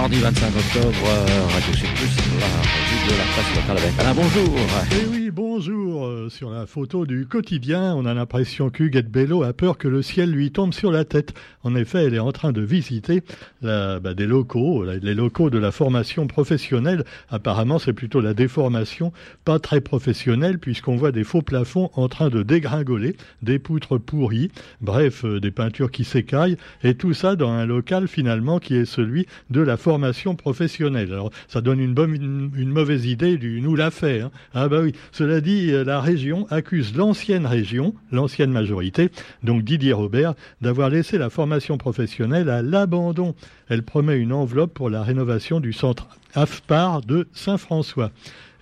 mardi 25 octobre, euh, Radio Plus, la revue de la presse locale avec Alain. Bonjour. Eh oui, bonjour. Euh, sur la photo du quotidien, on a l'impression qu'Huguette Bello a peur que le ciel lui tombe sur la tête. En effet, elle est en train de visiter bah, des locaux, les locaux de la formation professionnelle. Apparemment, c'est plutôt la déformation, pas très professionnelle, puisqu'on voit des faux plafonds en train de dégringoler, des poutres pourries, bref, euh, des peintures qui s'écaillent, et tout ça dans un local finalement qui est celui de la formation professionnelle. Alors, ça donne une, bonne, une, mauvaise idée du nous l'a fait. Hein. Ah bah oui. Cela dit, euh, la région accuse l'ancienne région, l'ancienne majorité, donc Didier Robert, d'avoir laissé la formation professionnelle à l'abandon. Elle promet une enveloppe pour la rénovation du centre AFPAR de Saint-François.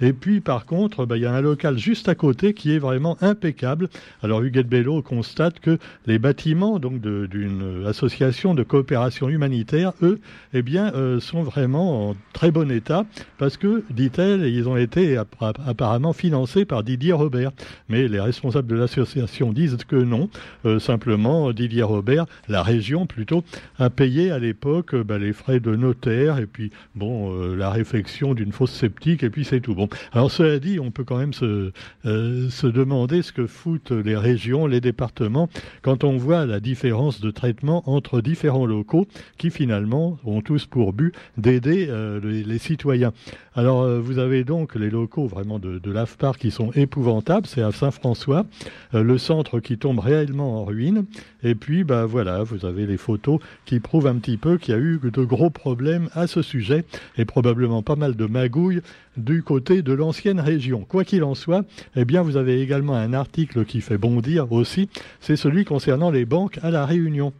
Et puis, par contre, bah, il y a un local juste à côté qui est vraiment impeccable. Alors, Huguette Bello constate que les bâtiments donc d'une association de coopération humanitaire, eux, eh bien, euh, sont vraiment en très bon état parce que, dit-elle, ils ont été apparemment financés par Didier Robert. Mais les responsables de l'association disent que non. Euh, simplement, Didier Robert, la région plutôt, a payé à l'époque bah, les frais de notaire et puis, bon, euh, la réfection d'une fosse sceptique et puis c'est tout. Alors cela dit, on peut quand même se, euh, se demander ce que foutent les régions, les départements, quand on voit la différence de traitement entre différents locaux qui finalement ont tous pour but d'aider euh, les, citoyens. Alors euh, vous avez donc les locaux vraiment de, de l'AFPAR qui sont épouvantables, c'est à Saint-François, le centre qui tombe réellement en ruine, et puis bah voilà, vous avez les photos qui prouvent un petit peu qu'il y a eu de gros problèmes à ce sujet, et probablement pas mal de magouilles du côté de l'ancienne région. Quoi qu'il en soit, eh bien, vous avez également un article qui fait bondir aussi, c'est celui concernant les banques à la Réunion.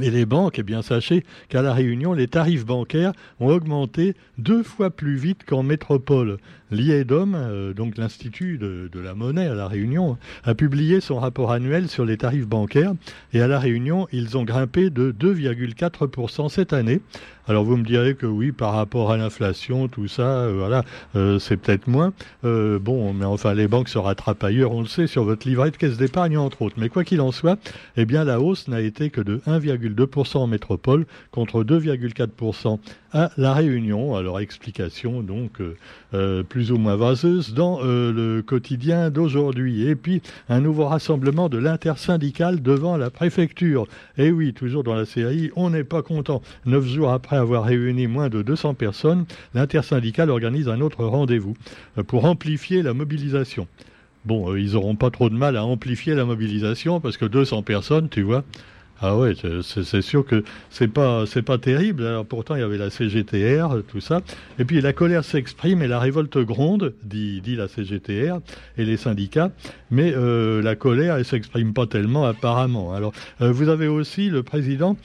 Et les banques, eh bien, sachez qu'à La Réunion, les tarifs bancaires ont augmenté deux fois plus vite qu'en métropole. L'IEDOM, euh, donc l'Institut de, la monnaie à La Réunion, a publié son rapport annuel sur les tarifs bancaires. Et à La Réunion, ils ont grimpé de 2,4% cette année. Alors vous me direz que oui, par rapport à l'inflation, tout ça, euh, voilà, euh, c'est peut-être moins. bon, mais enfin, les banques se rattrapent ailleurs, on le sait, sur votre livret de caisse d'épargne, entre autres. Mais quoi qu'il en soit, eh bien, la hausse n'a été que de 1,2% en métropole contre 2,4% à La Réunion. Alors, explication, donc, plus ou moins vaseuse dans euh, le quotidien d'aujourd'hui. Et puis, un nouveau rassemblement de l'intersyndicale devant la préfecture. Et oui, toujours dans la série, on n'est pas content. Neuf jours après avoir réuni moins de 200 personnes, l'intersyndicale organise un autre rendez-vous euh, pour amplifier la mobilisation. Bon, euh, ils n'auront pas trop de mal à amplifier la mobilisation parce que 200 personnes, tu vois, ah ouais, c'est sûr que c'est pas pas terrible. Alors pourtant il y avait la CGTR, tout ça. Et puis la colère s'exprime et la révolte gronde, dit, la CGTR et les syndicats. Mais euh, la colère, elle s'exprime pas tellement apparemment. Alors euh, vous avez aussi le président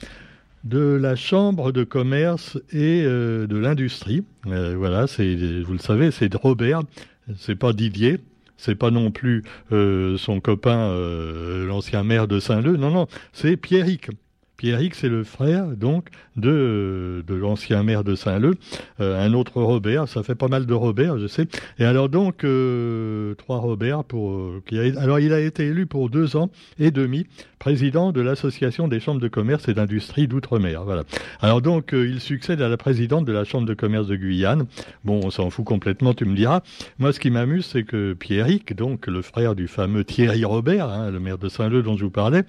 de la Chambre de commerce et euh, de l'industrie. voilà, c'est vous le savez, c'est Robert, c'est pas Didier c'est pas non plus euh, son copain, euh, l'ancien maire de Saint-Leu, non, non, c'est Pierrick. Pierrick, c'est le frère donc de, de l'ancien maire de Saint-Leu, euh, un autre Robert, ça fait pas mal de Robert, je sais. Et alors donc trois Robert pour qui alors il a été élu pour deux ans et demi président de l'association des chambres de commerce et d'industrie d'outre-mer. Voilà. Alors donc, euh, il succède à la présidente de la chambre de commerce de Guyane. Bon, on s'en fout complètement, tu me diras. Moi, ce qui m'amuse, c'est que Pierrick, donc le frère du fameux Thierry Robert, hein, le maire de Saint-Leu dont je vous parlais,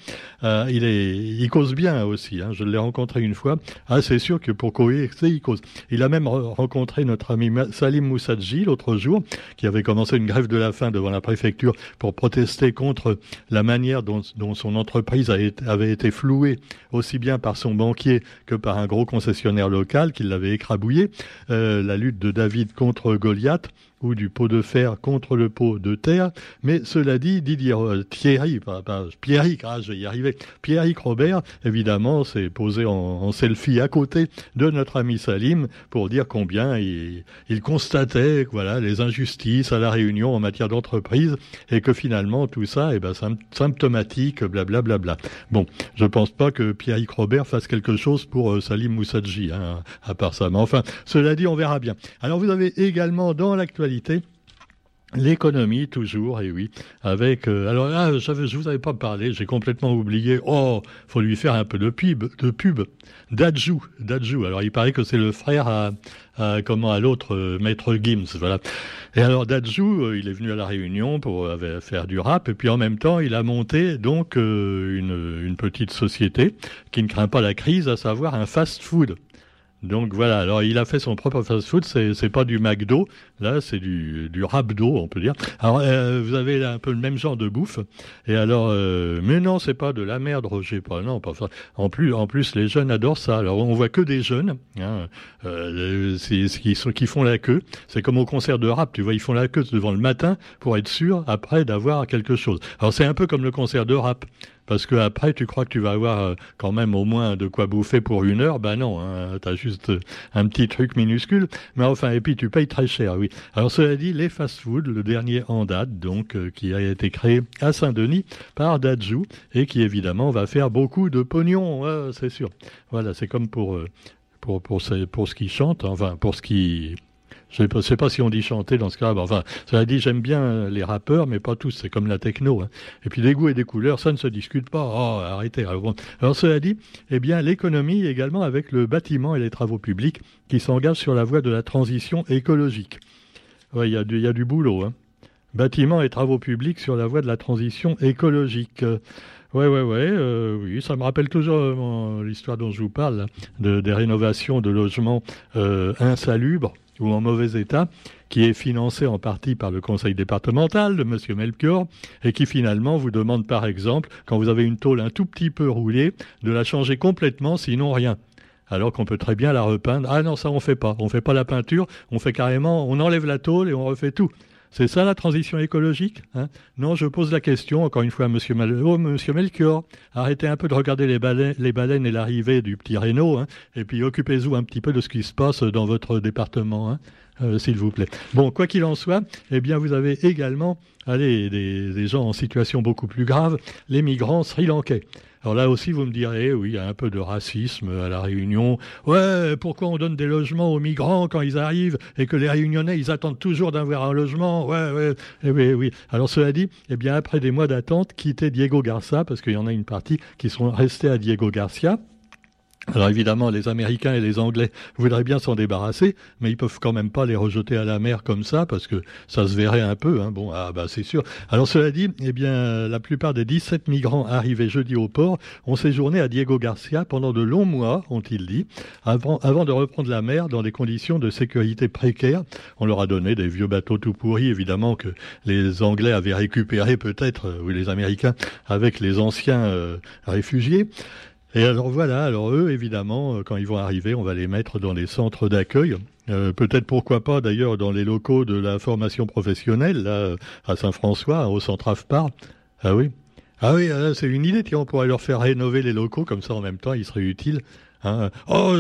euh, il est, il cause bien aussi. Hein. Je l'ai rencontré une fois. Ah, c'est sûr que pour coexer, il cause. Il a même rencontré notre ami Salim Moussadji l'autre jour, qui avait commencé une grève de la faim devant la préfecture pour protester contre la manière dont, son entreprise avait été flouée aussi bien par son banquier que par un gros concessionnaire local qui l'avait écrabouillé. Euh, la lutte de David contre Goliath ou du pot de fer contre le pot de terre. Mais cela dit, Didier euh, Thierry, pas, Pierrick, ah, je vais y arriver. Pierrick Robert, évidemment, s'est posé en, selfie à côté de notre ami Salim pour dire combien il, constatait voilà les injustices à la Réunion en matière d'entreprise et que finalement tout ça, est eh ben, symptomatique, blablabla. Bla, bla, bla. Bon, je pense pas que Pierrick Robert fasse quelque chose pour euh, Salim Moussadji, hein, à part ça. Mais enfin, cela dit, on verra bien. Alors vous avez également dans l'actualité L'économie, toujours, et oui. Avec, euh, alors là, je ne vous avais pas parlé, j'ai complètement oublié. Oh, faut lui faire un peu de pub. De pub. Dadju, Dadju. Alors, il paraît que c'est le frère à, comment, à l'autre, euh, Maître Gims, voilà. Et alors, Dadju, euh, il est venu à La Réunion pour faire du rap, et puis en même temps, il a monté, donc, une, une petite société qui ne craint pas la crise, à savoir un fast-food. Donc voilà, alors il a fait son propre fast-food, c'est, pas du McDo, là c'est du, du Rabdo, on peut dire. Alors euh, vous avez là un peu le même genre de bouffe, et alors, euh, mais non, c'est pas de la merde, Roger, pas, non, pas ça. En plus, en plus, les jeunes adorent ça. Alors on voit que des jeunes, hein, euh, qui, qui font la queue. C'est comme au concert de rap, tu vois, ils font la queue devant le matin pour être sûr après d'avoir quelque chose. Alors c'est un peu comme le concert de rap. Parce que après, tu crois que tu vas avoir euh, quand même au moins de quoi bouffer pour une heure? Ben non, hein, tu as juste euh, un petit truc minuscule. Mais enfin, et puis tu payes très cher, oui. Alors cela dit, les fast-food, le dernier en date, donc, euh, qui a été créé à Saint-Denis par Dajou, et qui évidemment va faire beaucoup de pognon, c'est sûr. Voilà, c'est comme pour, pour, pour, pour ce qui chante, enfin, pour ce qui je ne sais pas si on dit chanter dans ce cas. Enfin, cela dit, j'aime bien les rappeurs, mais pas tous. C'est comme la techno. Hein. Et puis des goûts et des couleurs, ça ne se discute pas. Oh, arrêtez. Alors, cela dit, eh bien, l'économie également avec le bâtiment et les travaux publics qui s'engagent sur la voie de la transition écologique. Il y, a du, boulot. Hein. Bâtiment et travaux publics sur la voie de la transition écologique. Ouais, ouais, ouais, euh, oui, ça me rappelle toujours euh, l'histoire dont je vous parle, de, des rénovations de logements euh, insalubres ou en mauvais état, qui est financé en partie par le conseil départemental de M. Melchior, et qui finalement vous demande par exemple, quand vous avez une tôle un tout petit peu roulée, de la changer complètement, sinon rien alors qu'on peut très bien la repeindre. Ah non, ça on fait pas. On fait pas la peinture, on fait carrément, on enlève la tôle et on refait tout. C'est ça la transition écologique hein? Non, je pose la question, encore une fois, à Monsieur, oh, Melchior. Arrêtez un peu de regarder les baleines, et l'arrivée du petit Renault, hein, et puis occupez-vous un petit peu de ce qui se passe dans votre département. Hein, euh, s'il vous plaît. Bon, quoi qu'il en soit, eh bien, vous avez également allez, des, des gens en situation beaucoup plus grave, les migrants sri-lankais. Alors là aussi, vous me direz, oui, il y a un peu de racisme à la Réunion. Ouais, pourquoi on donne des logements aux migrants quand ils arrivent et que les Réunionnais, ils attendent toujours d'avoir un logement? Ouais, ouais, eh oui, oui. Alors cela dit, eh bien, après des mois d'attente, quittez Diego Garcia, parce qu'il y en a une partie qui sont restés à Diego Garcia. Alors évidemment, les Américains et les Anglais voudraient bien s'en débarrasser, mais ils peuvent quand même pas les rejeter à la mer comme ça, parce que ça se verrait un peu. Hein. Bon, ah bah c'est sûr. Alors cela dit, eh bien, la plupart des 17 migrants arrivés jeudi au port ont séjourné à Diego Garcia pendant de longs mois, ont-ils dit, avant, de reprendre la mer dans des conditions de sécurité précaires. On leur a donné des vieux bateaux tout pourris, évidemment, que les Anglais avaient récupérés peut-être, euh, ou les Américains, avec les anciens euh, réfugiés. Et alors voilà, alors eux, évidemment, euh, quand ils vont arriver, on va les mettre dans les centres d'accueil. Euh, peut-être pourquoi pas d'ailleurs dans les locaux de la formation professionnelle, là, à Saint-François, au centre AFPAR. Ah oui. Ah oui, ah, c'est une idée, tiens, on pourrait leur faire rénover les locaux, comme ça en même temps, ils seraient utiles. Hein. Oh,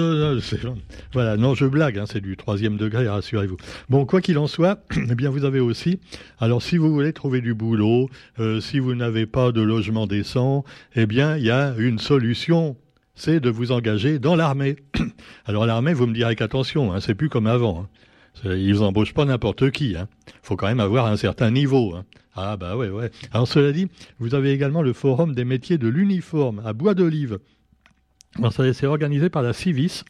voilà, non, je blague, hein, c'est du troisième degré, rassurez-vous. Bon, quoi qu'il en soit, eh bien, vous avez aussi, alors si vous voulez trouver du boulot, euh, si vous n'avez pas de logement décent, eh bien, il y a une solution, c'est de vous engager dans l'armée. Alors l'armée, vous me direz qu'attention, hein, c'est plus comme avant. Ils embauchent pas n'importe qui. Il faut quand même avoir un certain niveau. Ah bah ouais, ouais. Alors cela dit, vous avez également le forum des métiers de l'uniforme à Bois d'Olive. C'est organisé par la Civis.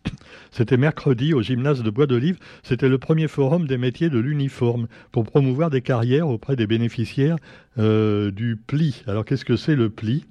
C'était mercredi au gymnase de Bois d'Olive. C'était le premier forum des métiers de l'uniforme pour promouvoir des carrières auprès des bénéficiaires euh, du PLI. Alors qu'est-ce que c'est le PLI?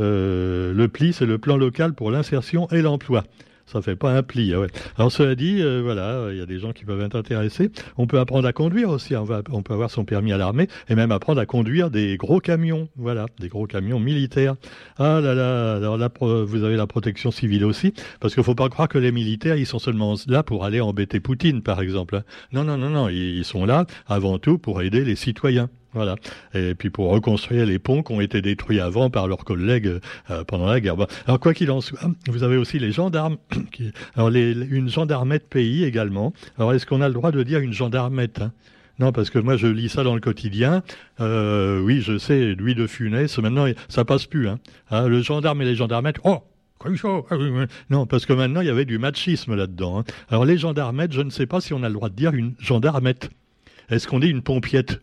Euh, Le PLI, c'est le plan local pour l'insertion et l'emploi ça fait pas un pli. Ah ouais. Alors cela dit, euh, voilà, il y a des gens qui peuvent être intéressés. On peut apprendre à conduire aussi. On, va, on peut avoir son permis à l'armée et même apprendre à conduire des gros camions. Voilà, des gros camions militaires. Ah là là, alors là, vous avez la protection civile aussi, parce qu'il faut pas croire que les militaires, ils sont seulement là pour aller embêter Poutine, par exemple. Hein. Non, non, non, non, ils sont là avant tout pour aider les citoyens. Voilà. Et puis pour reconstruire les ponts qui ont été détruits avant par leurs collègues euh, pendant la guerre. Alors quoi qu'il en soit, vous avez aussi les gendarmes. Alors une gendarmette pays également. Alors est-ce qu'on a le droit de dire une gendarmette hein? Non, parce que moi je lis ça dans le quotidien. Euh, oui, je sais, Louis de Funès, maintenant ça passe plus. Hein. hein le gendarme et les gendarmettes, oh ah non, parce que maintenant il y avait du machisme là-dedans. Alors les gendarmettes, je ne sais pas si on a le droit de dire une gendarmette. Est-ce qu'on dit une pompiette?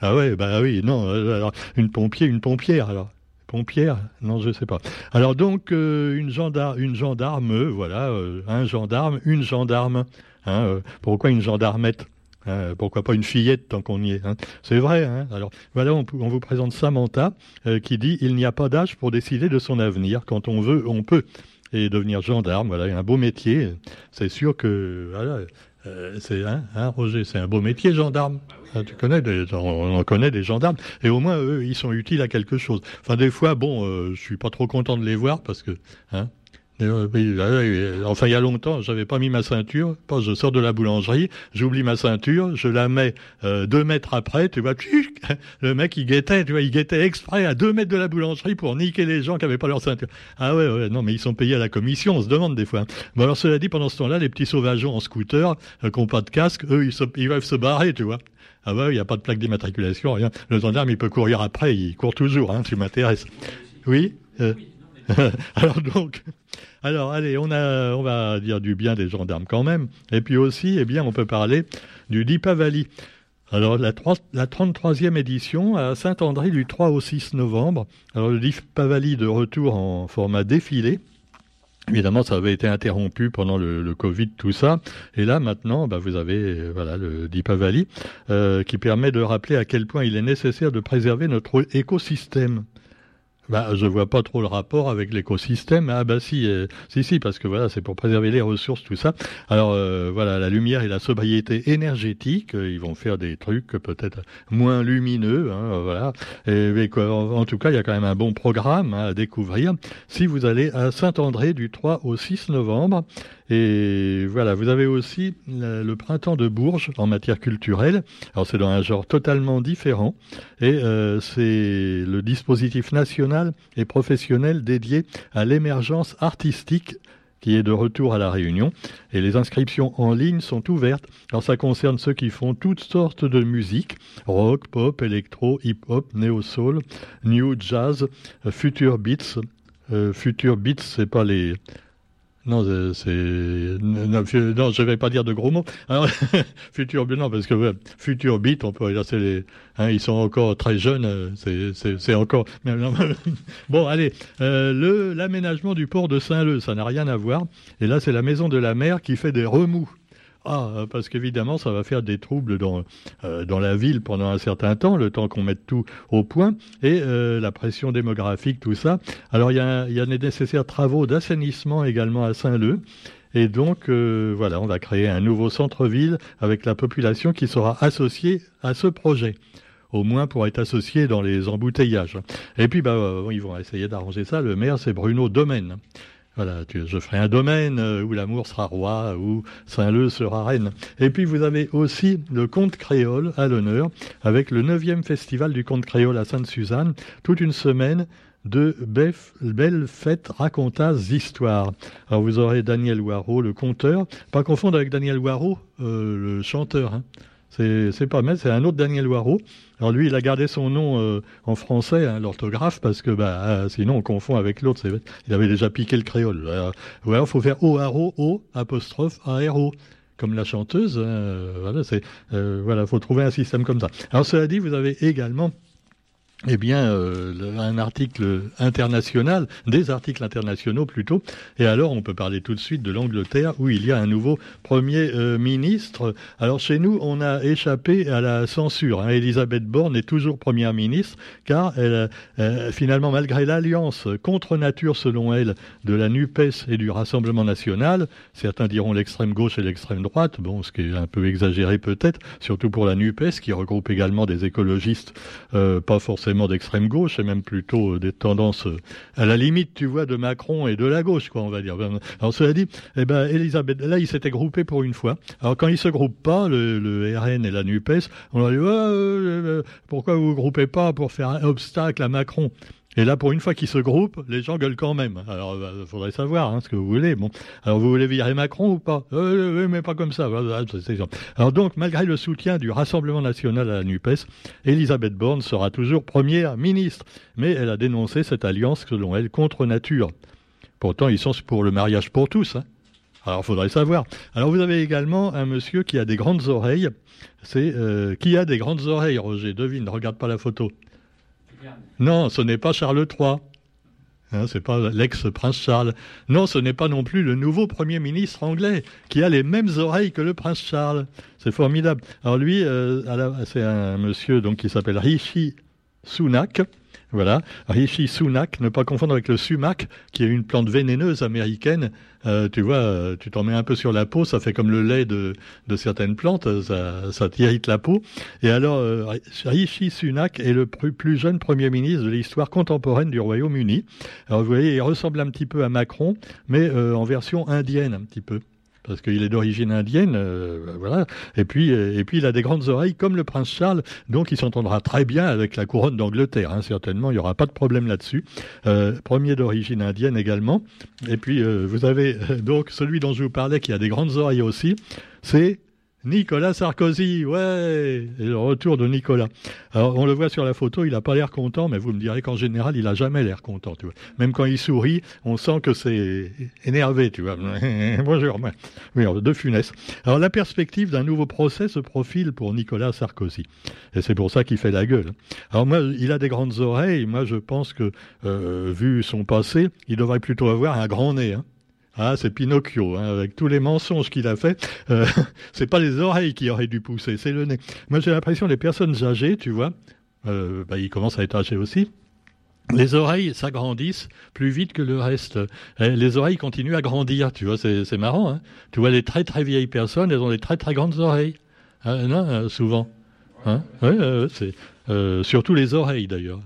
Ah ouais, bah oui, non, alors, une pompier, une pompière, alors. Pompière Non, je sais pas. Alors donc, une, gendarme, une gendarme, voilà, un gendarme, une gendarme. Hein, pourquoi une gendarmette Hein, pourquoi pas une fillette tant qu'on y est hein. C'est vrai. Hein. Alors voilà, on, vous présente Samantha euh, qui dit il n'y a pas d'âge pour décider de son avenir. Quand on veut, on peut. Et devenir gendarme, voilà, un beau métier. C'est sûr que voilà, euh, c'est hein, Roger, c'est un beau métier, gendarme. tu connais, des, on en connaît des gendarmes, et au moins eux, ils sont utiles à quelque chose. Enfin, des fois, bon, euh, je suis pas trop content de les voir parce que, hein, Enfin, il y a longtemps, j'avais pas mis ma ceinture. Je sors de la boulangerie, j'oublie ma ceinture, je la mets euh, deux mètres après. Tu vois, le mec il guettait, tu vois, il guettait exprès à deux mètres de la boulangerie pour niquer les gens qui avaient pas leur ceinture. Ah ouais, ouais, non, mais ils sont payés à la commission. On se demande des fois. Bon alors cela dit, pendant ce temps-là, les petits sauvageons en scooter euh, qui n'ont pas de casque, eux, ils, se, doivent se barrer, tu vois. Ah ouais, il n'y a pas de plaque d'immatriculation, rien. Le gendarme, il peut courir après, il court toujours, hein, tu m'intéresses. Oui. Euh, alors donc, alors allez, on, a, on va dire du bien des gendarmes quand même. Et puis aussi, eh bien, on peut parler du Dipavali. Alors la, la 33e édition à Saint-André du 3 au 6 novembre. Alors le Dipavali de retour en format défilé. Évidemment, ça avait été interrompu pendant le, Covid, tout ça. Et là, maintenant, bah, vous avez euh, voilà le Dipavali euh, qui permet de rappeler à quel point il est nécessaire de préserver notre écosystème. Bah, je vois pas trop le rapport avec l'écosystème. Ah bah si, euh, si, si, parce que voilà, c'est pour préserver les ressources, tout ça. Alors euh, voilà, la lumière et la sobriété énergétique, euh, ils vont faire des trucs peut-être moins lumineux, hein, voilà. En, tout cas, il y a quand même un bon programme hein, à découvrir si vous allez à Saint-André du 3 au 6 novembre. Et voilà, vous avez aussi le, printemps de Bourges en matière culturelle. Alors c'est dans un genre totalement différent et euh, c'est le dispositif national et professionnel dédié à l'émergence artistique qui est de retour à la Réunion. Et les inscriptions en ligne sont ouvertes. Alors ça concerne ceux qui font toutes sortes de musique, rock, pop, électro, hip-hop, néo-soul, new jazz, future beats. Euh, future beats, c'est pas les non, c'est non, vais pas dire de gros mots. Alors, futur non, parce que futur on peut les, hein, ils sont encore très jeunes, c'est encore. bon, allez, euh, l'aménagement du port de Saint-Leu, ça n'a rien à voir. Et là, c'est la maison de la mer qui fait des remous. Ah, euh, parce qu'évidemment, ça va faire des troubles dans, euh, dans la ville pendant un certain temps, le temps qu'on mette tout au point, et euh, la pression démographique, tout ça. Alors, il y a, y a des nécessaires travaux d'assainissement également à Saint-Leu. Et donc, voilà, on va créer un nouveau centre-ville avec la population qui sera associée à ce projet au moins pour être associé dans les embouteillages. Et puis, bah, ils vont essayer d'arranger ça. Le maire, c'est Bruno Domaine. Je ferai un domaine euh, où l'amour sera roi, où Saint-Leu sera reine. Et puis vous avez aussi le conte créole à l'honneur, avec le 9e festival du conte créole à Sainte-Suzanne, toute une semaine de belles fêtes racontas histoires. Alors vous aurez Daniel Waro, le conteur, pas confondre avec Daniel Waro, euh, le chanteur. Hein. C'est pas mal, c'est un autre Daniel Waro. Alors lui, il a gardé son nom euh, en français, hein, l'orthographe, parce que bah, euh, sinon on confond avec l'autre. Il avait déjà piqué le créole. Euh, il faut faire O-A-R-O, O, apostrophe A-R-O comme la chanteuse. Hein, voilà, c'est voilà, faut trouver un système comme ça. Alors cela dit, vous avez également eh bien, euh, un article international, des articles internationaux plutôt. Et alors, on peut parler tout de suite de l'Angleterre, où il y a un nouveau Premier euh, ministre. Alors, chez nous, on a échappé à la censure. Hein. Elisabeth Borne est toujours Première ministre, car elle, euh, finalement, malgré l'alliance contre nature, selon elle, de la NUPES et du Rassemblement national, certains diront l'extrême gauche et l'extrême droite, bon, ce qui est un peu exagéré peut-être, surtout pour la NUPES, qui regroupe également des écologistes, pas forcément d'extrême gauche, et même plutôt euh, des tendances euh, à la limite, tu vois, de Macron et de la gauche, quoi, on va dire. Alors cela dit, eh ben, Elisabeth, là, ils s'étaient groupés pour une fois. Alors quand ils se groupent pas, le, RN et la NUPES, on leur dit, euh, pourquoi vous vous groupez pas pour faire un obstacle à Macron? Et là, pour une fois qu'ils se groupent, les gens gueulent quand même. Alors, il bah, faudrait savoir hein, ce que vous voulez. Bon, alors vous voulez virer Macron ou pas? Euh, Oui, mais pas comme ça. Alors donc, malgré le soutien du Rassemblement national à la Nupes, Elisabeth Borne sera toujours première ministre. Mais elle a dénoncé cette alliance, selon elle, contre nature. Pourtant, ils sont pour le mariage pour tous. Hein. Alors, faudrait savoir. Alors, vous avez également un monsieur qui a des grandes oreilles. C'est euh, qui a des grandes oreilles, Roger? Devine, ne regarde pas la photo. Non, ce n'est pas Charles III. Hein, c'est pas l'ex-prince Charles. Non, ce n'est pas non plus le nouveau Premier ministre anglais qui a les mêmes oreilles que le prince Charles. C'est formidable. Alors lui, euh, c'est un monsieur donc qui s'appelle Rishi Sunak. Voilà, Rishi Sunak, ne pas confondre avec le sumac, qui est une plante vénéneuse américaine. Euh, tu vois, euh, tu t'en mets un peu sur la peau, ça fait comme le lait de, certaines plantes, ça, ça t'irrite la peau. Et alors, euh, Rishi Sunak est le plus jeune Premier ministre de l'histoire contemporaine du Royaume-Uni. Alors vous voyez, il ressemble un petit peu à Macron, mais en version indienne un petit peu parce qu'il est d'origine indienne, euh, voilà. Et puis, euh, et puis il a des grandes oreilles comme le prince Charles, donc il s'entendra très bien avec la couronne d'Angleterre. Hein, certainement, il n'y aura pas de problème là-dessus. Euh, premier d'origine indienne également. Et puis vous avez donc celui dont je vous parlais qui a des grandes oreilles aussi, c'est Nicolas Sarkozy, ouais, et le retour de Nicolas. Alors on le voit sur la photo, il n'a pas l'air content, mais vous me direz qu'en général, il a jamais l'air content, tu vois. Même quand il sourit, on sent que c'est énervé, tu vois. Bonjour, de funeste. Alors la perspective d'un nouveau procès se profile pour Nicolas Sarkozy, et c'est pour ça qu'il fait la gueule. Alors moi, il a des grandes oreilles. Moi, je pense que euh, vu son passé, il devrait plutôt avoir un grand nez. Hein. Ah, c'est Pinocchio, hein, avec tous les mensonges qu'il a fait. Euh, c'est pas les oreilles qui auraient dû pousser, c'est le nez. Moi, j'ai l'impression les personnes âgées, tu vois, euh, bah, ils commencent à être âgés aussi. Les oreilles s'agrandissent plus vite que le reste. Eh, les oreilles continuent à grandir, tu vois, c'est marrant. Hein. tu vois, les très très vieilles personnes, elles ont des très très grandes oreilles. Hein, non, euh, souvent. Hein c'est surtout les oreilles d'ailleurs.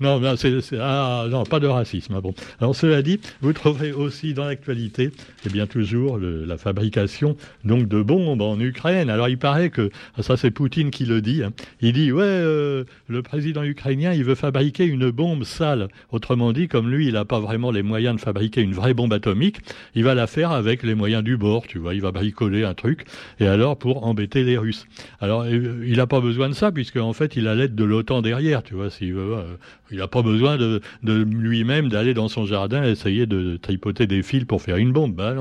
Non, non, ah, non, pas de racisme. Ah bon. Alors cela dit, vous trouverez aussi dans l'actualité, eh bien toujours la fabrication donc de bombes en Ukraine. Alors il paraît que ah, ça c'est Poutine qui le dit. Hein. Il dit ouais, euh, le président ukrainien il veut fabriquer une bombe sale. Autrement dit, comme lui il n'a pas vraiment les moyens de fabriquer une vraie bombe atomique, il va la faire avec les moyens du bord. Tu vois, il va bricoler un truc et alors pour embêter les Russes. Alors euh, il n'a pas besoin de ça puisque en fait il a l'aide de l'OTAN derrière. Tu vois euh, il n'a pas besoin de, lui-même d'aller dans son jardin essayer de tripoter des fils pour faire une bombe. Bah,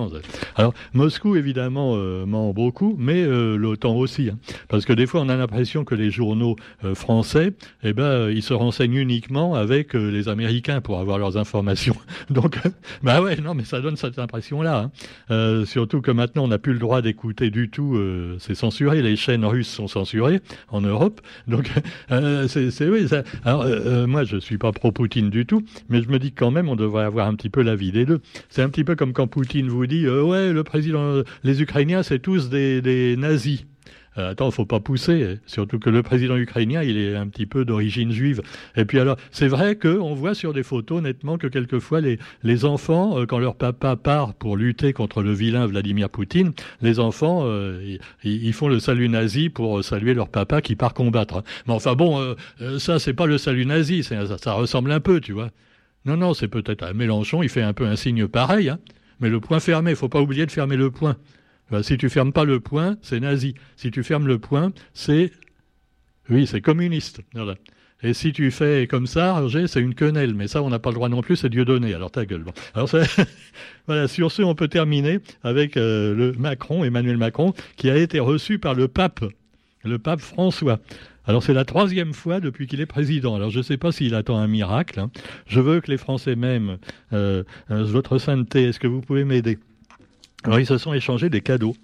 Alors, Moscou, évidemment, euh, ment beaucoup, mais euh, l'OTAN aussi. Hein. parce que des fois, on a l'impression que les journaux français, eh ben, ils se renseignent uniquement avec les Américains pour avoir leurs informations. Donc, bah ouais, non, mais ça donne cette impression-là. Hein. surtout que maintenant, on n'a plus le droit d'écouter du tout. c'est censuré. Les chaînes russes sont censurées en Europe. Donc, c'est oui. Ça, alors, euh, euh, moi, je suis pas pro-Poutine du tout, mais je me dis quand même, on devrait avoir un petit peu la vie des deux. C'est un petit peu comme quand Poutine vous dit, euh, ouais, le président, les Ukrainiens, c'est tous des nazis. Euh, attends, faut pas pousser, surtout que le président ukrainien, il est un petit peu d'origine juive. Et puis alors, c'est vrai qu'on voit sur des photos nettement que quelquefois les, enfants, euh, quand leur papa part pour lutter contre le vilain Vladimir Poutine, les enfants, euh, ils, font le salut nazi pour saluer leur papa qui part combattre. Mais enfin bon, ça c'est pas le salut nazi, ça, ressemble un peu, tu vois. Non, non, c'est peut-être un Mélenchon, il fait un peu un signe pareil, hein. mais le point fermé, faut pas oublier de fermer le point. Ben, si tu fermes pas le point, c'est nazi. Si tu fermes le point, c'est oui, c'est communiste. Et si tu fais comme ça, Roger, c'est une quenelle. Mais ça, on n'a pas le droit non plus, c'est Dieu donné. Alors ta gueule. Alors voilà, sur ce, on peut terminer avec euh, le Macron, Emmanuel Macron, qui a été reçu par le pape, le pape François. Alors c'est la troisième fois depuis qu'il est président. Alors je ne sais pas s'il attend un miracle. Hein. Je veux que les Français m'aiment. Euh, euh, votre sainteté, est-ce que vous pouvez m'aider? Alors ils se sont échangés des cadeaux.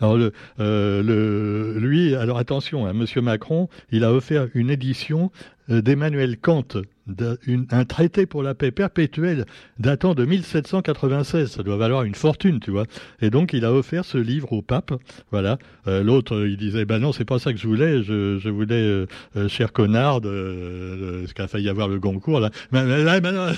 Alors le, euh, le lui, alors attention, hein, Monsieur Macron, il a offert une édition euh, d'Emmanuel Kant, un traité pour la paix perpétuelle datant de 1796. Ça doit valoir une fortune, tu vois. Et donc, il a offert ce livre au pape. Voilà. Euh, l'autre, il disait, ben non, c'est pas ça que je voulais. Je, je voulais, euh, cher connard, ce qu'a failli avoir le Goncourt, là. Mais, là, non,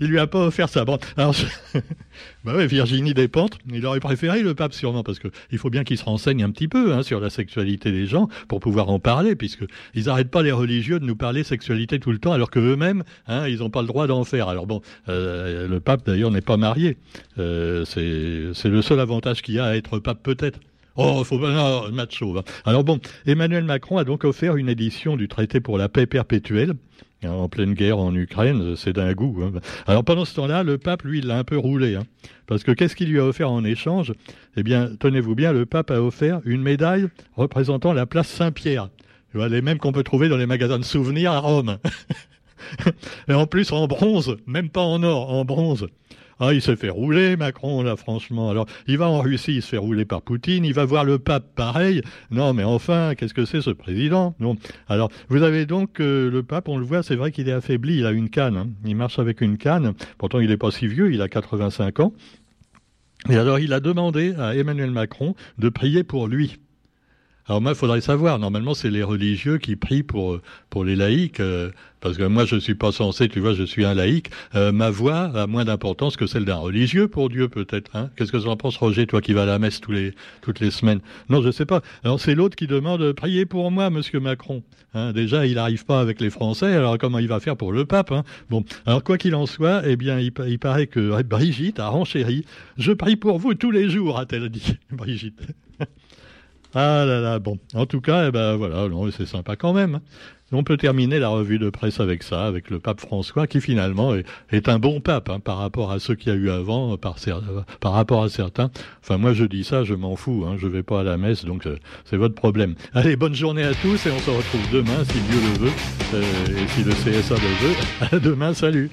il lui a pas offert ça. Bon, alors, bah ouais, Virginie Despentes, il aurait préféré le pape sûrement, parce que il faut bien qu'il se renseigne un petit peu hein, sur la sexualité des gens pour pouvoir en parler, puisque ils n'arrêtent pas les religieux de nous parler sexualité tout le temps, alors qu'eux-mêmes, hein, ils n'ont pas le droit d'en faire. Alors bon, euh, le pape d'ailleurs n'est pas marié. Euh, c'est le seul avantage qu'il y a à être pape peut-être. Oh, faut pas, macho. Alors bon, Emmanuel Macron a donc offert une édition du traité pour la paix perpétuelle. Hein, en pleine guerre en Ukraine, c'est d'un goût. Hein. Alors pendant ce temps-là, le pape, lui, l'a un peu roulé. Hein. parce que qu'est-ce qu'il lui a offert en échange? Eh bien, tenez-vous bien, le pape a offert une médaille représentant la place Saint-Pierre. Les mêmes qu'on peut trouver dans les magasins de souvenirs à Rome. Et en plus en bronze, même pas en or, en bronze. Ah, il s'est fait rouler, Macron, là, franchement. Alors, il va en Russie, il se fait rouler par Poutine, il va voir le pape, pareil. Non, mais enfin, qu'est-ce que c'est ce président? Non. Alors, vous avez donc euh, le pape, on le voit, c'est vrai qu'il est affaibli, il a une canne. Hein. Il marche avec une canne. Pourtant, il n'est pas si vieux, il a 85 ans. Et alors, il a demandé à Emmanuel Macron de prier pour lui. Alors moi, il faudrait savoir. Normalement, c'est les religieux qui prient pour pour les laïcs, euh, parce que moi, je suis pas censé. Tu vois, je suis un laïc. Euh, ma voix a moins d'importance que celle d'un religieux pour Dieu, peut-être. Hein Qu'est-ce que tu en penses, Roger, toi qui vas à la messe tous les toutes les semaines? Non, je sais pas. Alors c'est l'autre qui demande priez pour moi, Monsieur Macron. Hein Déjà, il n'arrive pas avec les Français. Alors comment il va faire pour le pape hein? Bon. Alors quoi qu'il en soit, eh bien, il, il paraît que Brigitte a renchéri. Je prie pour vous tous les jours, a-t-elle dit, Brigitte. Ah là là, bon. En tout cas, eh ben voilà, c'est sympa quand même. Hein. On peut terminer la revue de presse avec ça, avec le pape François, qui finalement est, un bon pape hein, par rapport à ceux qu'il y a eu avant, par, par rapport à certains. Enfin, moi, je dis ça, je m'en fous. Hein, je vais pas à la messe, donc euh, c'est votre problème. Allez, bonne journée à tous et on se retrouve demain, si Dieu le veut, euh, et si le CSA le veut. À demain, salut.